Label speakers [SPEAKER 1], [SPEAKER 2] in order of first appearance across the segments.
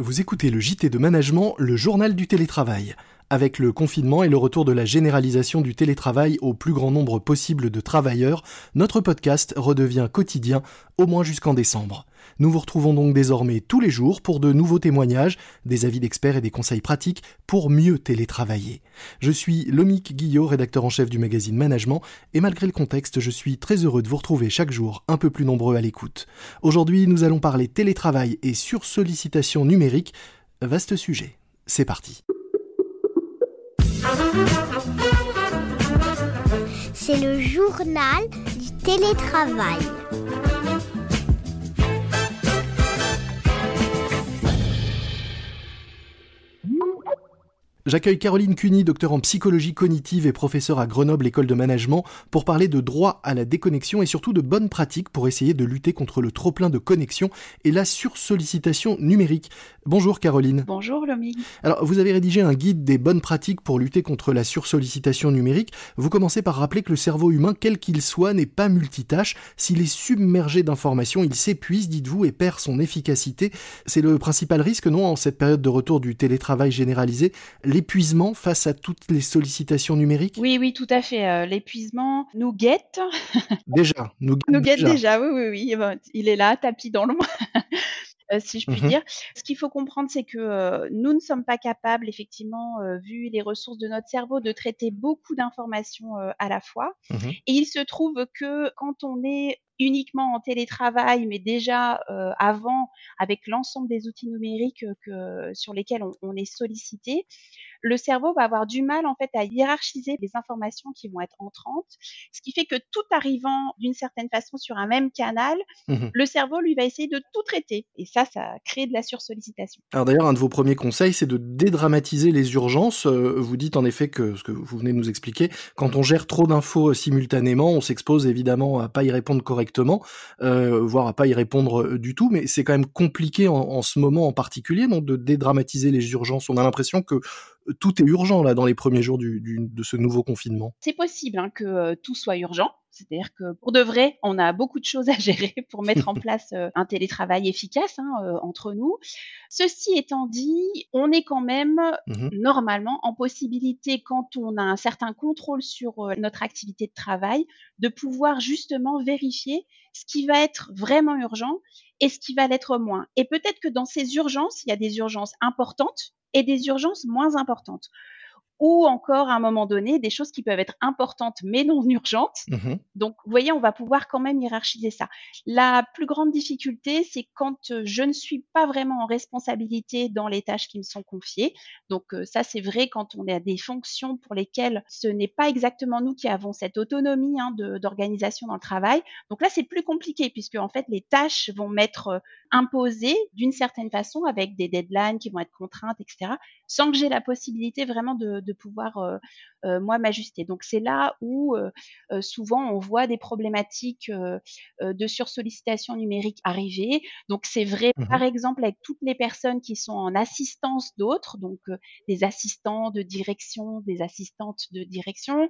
[SPEAKER 1] Vous écoutez le JT de Management, le journal du télétravail. Avec le confinement et le retour de la généralisation du télétravail au plus grand nombre possible de travailleurs, notre podcast redevient quotidien, au moins jusqu'en décembre. Nous vous retrouvons donc désormais tous les jours pour de nouveaux témoignages, des avis d'experts et des conseils pratiques pour mieux télétravailler. Je suis Lomique Guillot, rédacteur en chef du magazine Management, et malgré le contexte, je suis très heureux de vous retrouver chaque jour un peu plus nombreux à l'écoute. Aujourd'hui, nous allons parler télétravail et sursollicitation numérique. Vaste sujet. C'est parti.
[SPEAKER 2] C'est le journal du télétravail.
[SPEAKER 1] J'accueille Caroline Cuny, docteur en psychologie cognitive et professeure à Grenoble École de Management, pour parler de droit à la déconnexion et surtout de bonnes pratiques pour essayer de lutter contre le trop-plein de connexion et la sursollicitation numérique. Bonjour Caroline.
[SPEAKER 3] Bonjour Lomi.
[SPEAKER 1] Alors, vous avez rédigé un guide des bonnes pratiques pour lutter contre la sursollicitation numérique. Vous commencez par rappeler que le cerveau humain, quel qu'il soit, n'est pas multitâche. S'il est submergé d'informations, il s'épuise, dites-vous, et perd son efficacité. C'est le principal risque, non, en cette période de retour du télétravail généralisé l'épuisement face à toutes les sollicitations numériques?
[SPEAKER 3] Oui, oui, tout à fait. Euh, l'épuisement nous guette.
[SPEAKER 1] déjà,
[SPEAKER 3] nous guette, nous guette déjà. Oui, oui, oui. Eh ben, il est là, tapis dans le Euh, si je puis mmh dire. Ce qu'il faut comprendre, c'est que euh, nous ne sommes pas capables, effectivement, euh, vu les ressources de notre cerveau, de traiter beaucoup d'informations à la fois. Mmh Et il se trouve que quand on est uniquement en télétravail, mais déjà avant, avec l'ensemble des outils numériques que, sur lesquels on, on est sollicité, le cerveau va avoir du mal en fait à hiérarchiser les informations qui vont être entrantes, ce qui fait que tout arrivant d'une certaine façon sur un même canal, mmh le cerveau lui va essayer de tout traiter et ça, ça crée de la sursollicitation.
[SPEAKER 1] Alors d'ailleurs, un de vos premiers conseils, c'est de dédramatiser les urgences. Euh, vous dites en effet que ce que vous venez de nous expliquer, quand on gère trop d'infos euh, simultanément, on s'expose évidemment à pas y répondre correctement, euh, voire à pas y répondre du tout. Mais c'est quand même compliqué en, en, ce moment en particulier, donc de dédramatiser les urgences. On a l'impression que tout est urgent là dans les premiers jours du, de ce nouveau confinement.
[SPEAKER 3] C'est possible hein, que euh, tout soit urgent. C'est-à-dire que pour de vrai, on a beaucoup de choses à gérer pour mettre en place euh, un télétravail efficace hein, euh, entre nous. Ceci étant dit, on est quand même mmh normalement en possibilité, quand on a un certain contrôle sur notre activité de travail, de pouvoir justement vérifier ce qui va être vraiment urgent et ce qui va l'être moins. Et peut-être que dans ces urgences, il y a des urgences importantes et des urgences moins importantes ou encore à un moment donné des choses qui peuvent être importantes mais non urgentes. Mmh Donc, vous voyez, on va pouvoir quand même hiérarchiser ça. La plus grande difficulté, c'est quand euh, je ne suis pas vraiment en responsabilité dans les tâches qui me sont confiées. Donc, euh, ça, c'est vrai quand on a des fonctions pour lesquelles ce n'est pas exactement nous qui avons cette autonomie hein, d'organisation dans le travail. Donc là, c'est plus compliqué puisque en fait, les tâches vont m'être euh, imposées d'une certaine façon avec des deadlines qui vont être contraintes, etc., sans que j'ai la possibilité vraiment de de pouvoir euh, euh, moi m'ajuster. Donc c'est là où euh, souvent on voit des problématiques de sursollicitation numérique arriver. Donc c'est vrai mmh par exemple avec toutes les personnes qui sont en assistance d'autres, donc des assistants de direction, des assistantes de direction.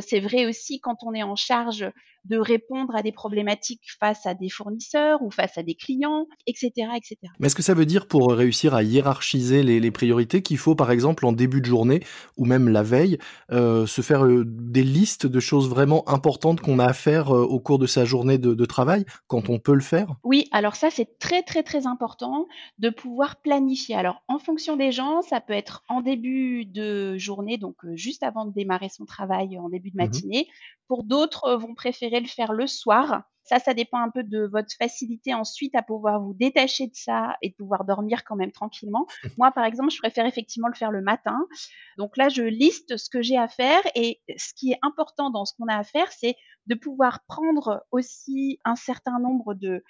[SPEAKER 3] c'est vrai aussi quand on est en charge de répondre à des problématiques face à des fournisseurs ou face à des clients, etc. etc.
[SPEAKER 1] Mais est-ce que ça veut dire pour réussir à hiérarchiser les, les priorités qu'il faut par exemple en début de journée ou même la veille euh, se faire euh, des listes de choses vraiment importantes qu'on a à faire euh, au cours de sa journée de, de, travail quand on peut le faire?
[SPEAKER 3] Oui, alors ça c'est très très très important de pouvoir planifier. Alors en fonction des gens, ça peut être en début de journée, donc juste avant de démarrer son travail en début de mmh matinée. Pour d'autres, vont préférer le faire le soir. Ça, ça dépend un peu de votre facilité ensuite à pouvoir vous détacher de ça et de pouvoir dormir quand même tranquillement. Moi, par exemple, je préfère effectivement le faire le matin. Donc là, je liste ce que j'ai à faire et ce qui est important dans ce qu'on a à faire, c'est de pouvoir prendre aussi un certain nombre de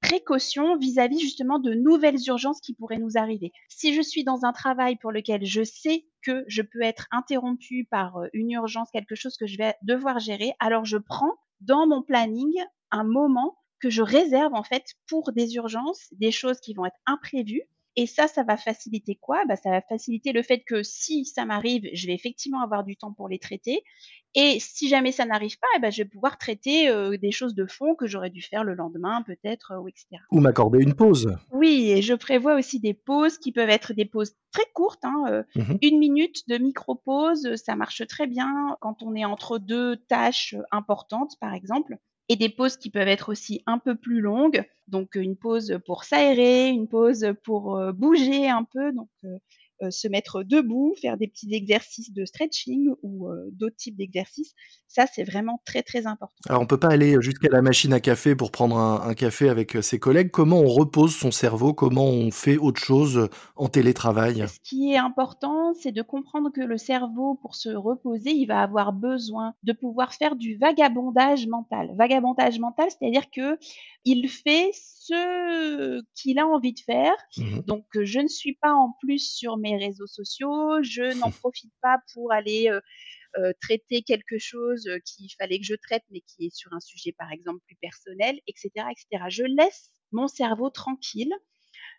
[SPEAKER 3] précautions vis-à-vis justement de nouvelles urgences qui pourraient nous arriver. Si je suis dans un travail pour lequel je sais que je peux être interrompu par euh, une urgence, quelque chose que je vais devoir gérer, alors je prends dans mon planning un moment que je réserve en fait pour des urgences, des choses qui vont être imprévues. Et ça, ça va faciliter quoi? Bah, Ça va faciliter le fait que si ça m'arrive, je vais effectivement avoir du temps pour les traiter. Et si jamais ça n'arrive pas, eh ben, je vais pouvoir traiter euh, des choses de fond que j'aurais dû faire le lendemain, peut-être, ou etc.
[SPEAKER 1] Ou m'accorder une pause.
[SPEAKER 3] Oui, et je prévois aussi des pauses qui peuvent être des pauses très courtes. Hein, mmh Une minute de micro-pause, ça marche très bien quand on est entre deux tâches importantes, par exemple et des pauses qui peuvent être aussi un peu plus longues. Donc une pause pour s'aérer, une pause pour bouger un peu. Donc euh, se mettre debout, faire des petits exercices de stretching ou euh, d'autres types d'exercices. Ça, c'est vraiment très très important.
[SPEAKER 1] Alors, on peut pas aller jusqu'à la machine à café pour prendre un, café avec euh, ses collègues. Comment on repose son cerveau? Comment on fait autre chose en télétravail?
[SPEAKER 3] Ce qui est important, c'est de comprendre que le cerveau, pour se reposer, il va avoir besoin de pouvoir faire du vagabondage mental. Vagabondage mental, c'est-à-dire que il fait ce qu'il a envie de faire. Mmh Donc, je ne suis pas en plus sur mes réseaux sociaux, je n'en profite pas pour aller traiter quelque chose qu'il fallait que je traite, mais qui est sur un sujet, par exemple, plus personnel, etc., etc. Je laisse mon cerveau tranquille.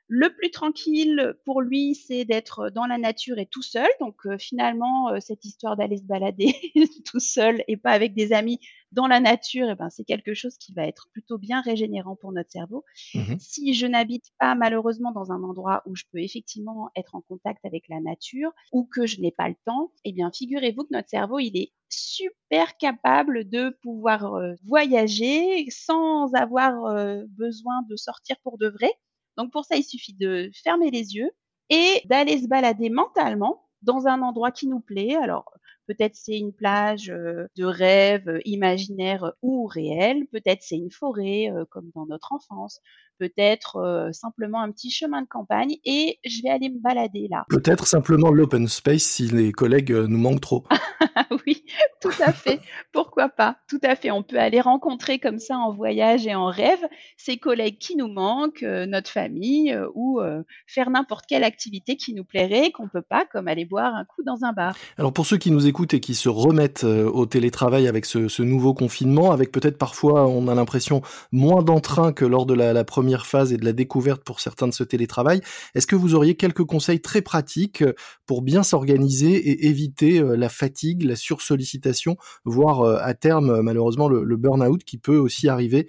[SPEAKER 3] Le plus tranquille pour lui, c'est d'être dans la nature et tout seul. Donc finalement, cette histoire d'aller se balader tout seul et pas avec des amis, dans la nature, eh ben, c'est quelque chose qui va être plutôt bien régénérant pour notre cerveau. Mmh si je n'habite pas malheureusement dans un endroit où je peux effectivement être en contact avec la nature ou que je n'ai pas le temps, eh bien, figurez-vous que notre cerveau, il est super capable de pouvoir euh, voyager sans avoir euh, besoin de sortir pour de vrai. Donc pour ça, il suffit de fermer les yeux et d'aller se balader mentalement dans un endroit qui nous plaît. Alors, Peut-être c'est une plage euh, de rêve euh, imaginaire ou réel. Peut-être c'est une forêt euh, comme dans notre enfance. Peut-être simplement un petit chemin de campagne et je vais aller me balader là.
[SPEAKER 1] Peut-être simplement l'open space si les collègues nous manquent trop.
[SPEAKER 3] oui, tout à fait. Pourquoi pas? Tout à fait. On peut aller rencontrer comme ça en voyage et en rêve ces collègues qui nous manquent, notre famille ou faire n'importe quelle activité qui nous plairait qu'on peut pas, comme aller boire un coup dans un bar.
[SPEAKER 1] Alors pour ceux qui nous écoutent et qui se remettent euh, au télétravail avec ce, nouveau confinement, avec peut-être parfois, on a l'impression, moins d'entrain que lors de la, première phase et de la découverte pour certains de ce télétravail, est-ce que vous auriez quelques conseils très pratiques euh, pour bien s'organiser et éviter euh, la fatigue, la sursollicitation, voire à terme, malheureusement, le, burn-out qui peut aussi arriver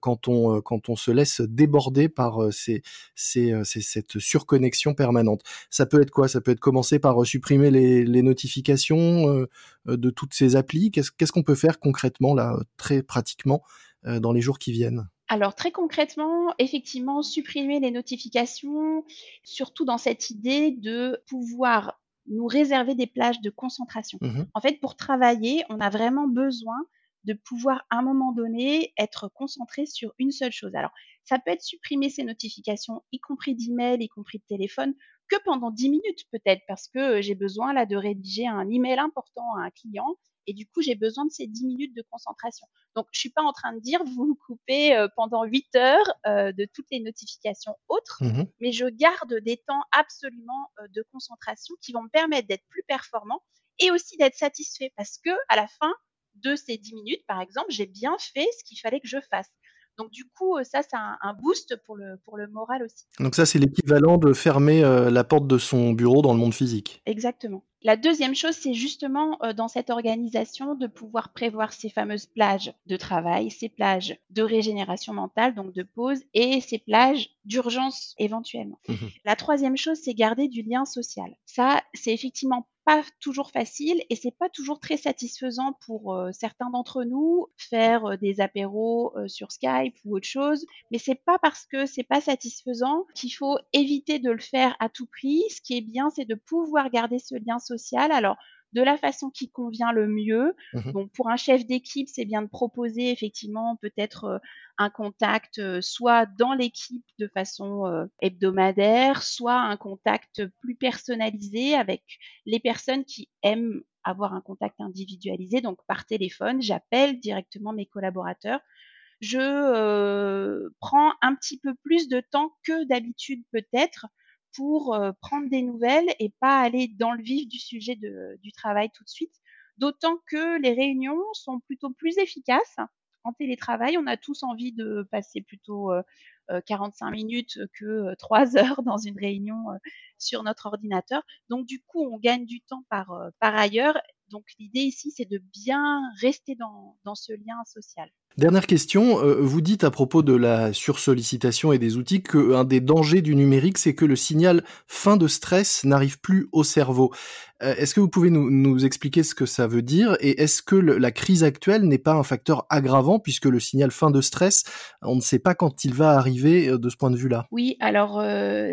[SPEAKER 1] quand, on, quand on se laisse déborder par cette surconnexion permanente? Ça peut être quoi? Ça peut être commencer par supprimer les notifications euh, euh, de toutes ces applis? Qu'est-ce qu'on peut faire concrètement, là, très pratiquement, euh, dans les jours qui viennent?
[SPEAKER 3] Alors très concrètement, effectivement, supprimer les notifications, surtout dans cette idée de pouvoir nous réserver des plages de concentration. Mmh en fait, pour travailler, on a vraiment besoin de pouvoir à un moment donné être concentré sur une seule chose. Alors, ça peut être supprimer ces notifications, y compris d'email, y compris de téléphone, que pendant 10 minutes peut-être, parce que j'ai besoin là de rédiger un email important à un client. Et du coup, j'ai besoin de ces 10 minutes de concentration. Donc, je suis pas en train de dire vous vous coupez pendant 8 heures de toutes les notifications autres, mmh mais je garde des temps absolument de concentration qui vont me permettre d'être plus performant et aussi d'être satisfait parce que à la fin de ces 10 minutes, par exemple, j'ai bien fait ce qu'il fallait que je fasse. Donc du coup, ça, c'est un, boost pour le, pour le moral aussi.
[SPEAKER 1] Donc ça, c'est l'équivalent de fermer euh, la porte de son bureau dans le monde physique.
[SPEAKER 3] Exactement. La deuxième chose, c'est justement euh, dans cette organisation de pouvoir prévoir ces fameuses plages de travail, ces plages de régénération mentale, donc de pause, et ces plages d'urgence éventuellement. Mmh la troisième chose, c'est garder du lien social. Ça, c'est effectivement pas toujours facile et c'est pas toujours très satisfaisant pour certains d'entre nous faire des apéros sur Skype ou autre chose mais c'est pas parce que c'est pas satisfaisant qu'il faut éviter de le faire à tout prix. Ce qui est bien c'est de pouvoir garder ce lien social. Alors de la façon qui convient le mieux. Mmh pour un chef d'équipe, c'est bien de proposer effectivement peut-être euh, un contact euh, soit dans l'équipe de façon euh, hebdomadaire, soit un contact plus personnalisé avec les personnes qui aiment avoir un contact individualisé. Donc par téléphone, j'appelle directement mes collaborateurs. Je prends un petit peu plus de temps que d'habitude peut-être pour prendre des nouvelles et pas aller dans le vif du sujet du travail tout de suite. D'autant que les réunions sont plutôt plus efficaces en télétravail. On a tous envie de passer plutôt 45 minutes que 3 heures dans une réunion sur notre ordinateur. Donc du coup, on gagne du temps par, par ailleurs Donc l'idée ici, c'est de bien rester dans, dans ce lien social.
[SPEAKER 1] Dernière question, euh, vous dites à propos de la sursollicitation et des outils qu'un des dangers du numérique, c'est que le signal fin de stress n'arrive plus au cerveau. Euh, est-ce que vous pouvez nous, expliquer ce que ça veut dire et est-ce que la crise actuelle n'est pas un facteur aggravant puisque le signal fin de stress, on ne sait pas quand il va arriver euh, de ce point de vue-là?
[SPEAKER 3] Oui, alors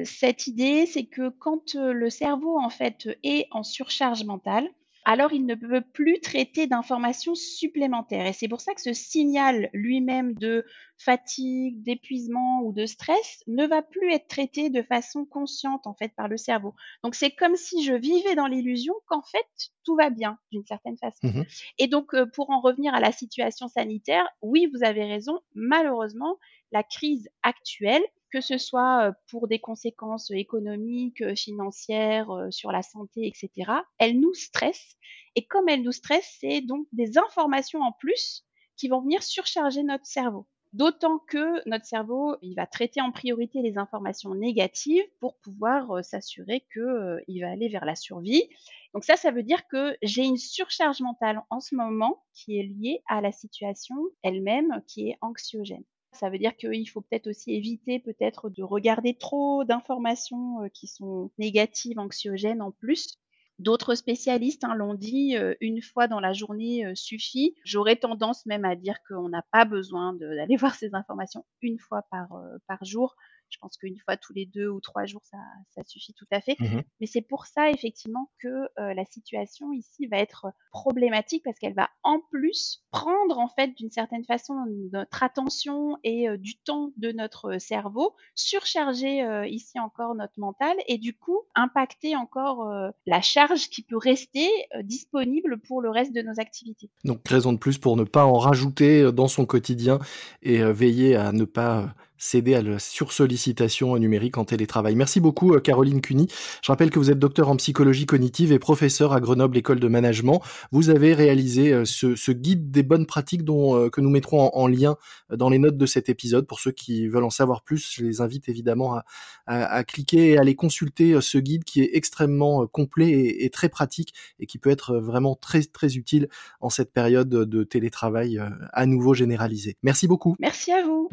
[SPEAKER 3] cette idée, c'est que quand le cerveau en fait est en surcharge mentale, alors il ne peut plus traiter d'informations supplémentaires. Et c'est pour ça que ce signal lui-même de fatigue, d'épuisement ou de stress ne va plus être traité de façon consciente en fait par le cerveau. Donc c'est comme si je vivais dans l'illusion qu'en fait tout va bien d'une certaine façon. Mmh Et donc euh, pour en revenir à la situation sanitaire, oui, vous avez raison, malheureusement, la crise actuelle que ce soit pour des conséquences économiques, financières, sur la santé, etc., elle nous stresse. Et comme elle nous stresse, c'est donc des informations en plus qui vont venir surcharger notre cerveau. D'autant que notre cerveau, il va traiter en priorité les informations négatives pour pouvoir s'assurer qu'il va aller vers la survie. Donc ça, ça veut dire que j'ai une surcharge mentale en ce moment qui est liée à la situation elle-même qui est anxiogène. Ça veut dire qu'il faut peut-être aussi éviter peut-être de regarder trop d'informations qui sont négatives, anxiogènes en plus. D'autres spécialistes hein, l'ont dit, une fois dans la journée suffit. J'aurais tendance même à dire qu'on n'a pas besoin d'aller voir ces informations une fois par jour. Je pense qu'une fois tous les deux ou trois jours, ça, ça suffit tout à fait. Mmh Mais c'est pour ça, effectivement, que euh, la situation ici va être problématique parce qu'elle va en plus prendre, en fait, d'une certaine façon, notre attention et euh, du temps de notre cerveau, surcharger euh, ici encore notre mental et du coup impacter encore la charge qui peut rester disponible pour le reste de nos activités.
[SPEAKER 1] Donc, raison de plus pour ne pas en rajouter dans son quotidien et veiller à ne pas céder à la sursollicitation numérique en télétravail. Merci beaucoup euh, Caroline Cuny. Je rappelle que vous êtes docteur en psychologie cognitive et professeur à Grenoble École de Management. Vous avez réalisé euh, ce, guide des bonnes pratiques dont, euh, que nous mettrons en, lien dans les notes de cet épisode. Pour ceux qui veulent en savoir plus, je les invite évidemment à, cliquer et à aller consulter ce guide qui est extrêmement complet et, et, très pratique et qui peut être vraiment très très utile en cette période de télétravail à nouveau généralisé. Merci beaucoup.
[SPEAKER 3] Merci à vous.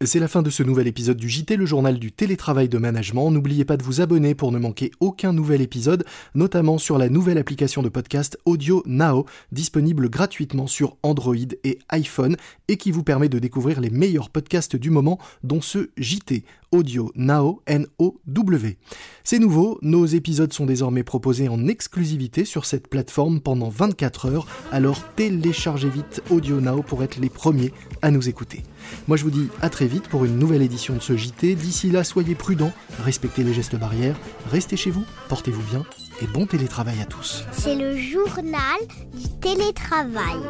[SPEAKER 1] C'est la fin de ce nouvel épisode du JT, le journal du télétravail de management. N'oubliez pas de vous abonner pour ne manquer aucun nouvel épisode, notamment sur la nouvelle application de podcast Audio Now, disponible gratuitement sur Android et iPhone et qui vous permet de découvrir les meilleurs podcasts du moment, dont ce JT. Audio Now, N-O-W. C'est nouveau, nos épisodes sont désormais proposés en exclusivité sur cette plateforme pendant 24 heures, alors téléchargez vite Audio Now pour être les premiers à nous écouter. Moi je vous dis à vite pour une nouvelle édition de ce JT. D'ici là, soyez prudents, respectez les gestes barrières, restez chez vous, portez-vous bien et bon télétravail à tous.
[SPEAKER 2] C'est le journal du télétravail.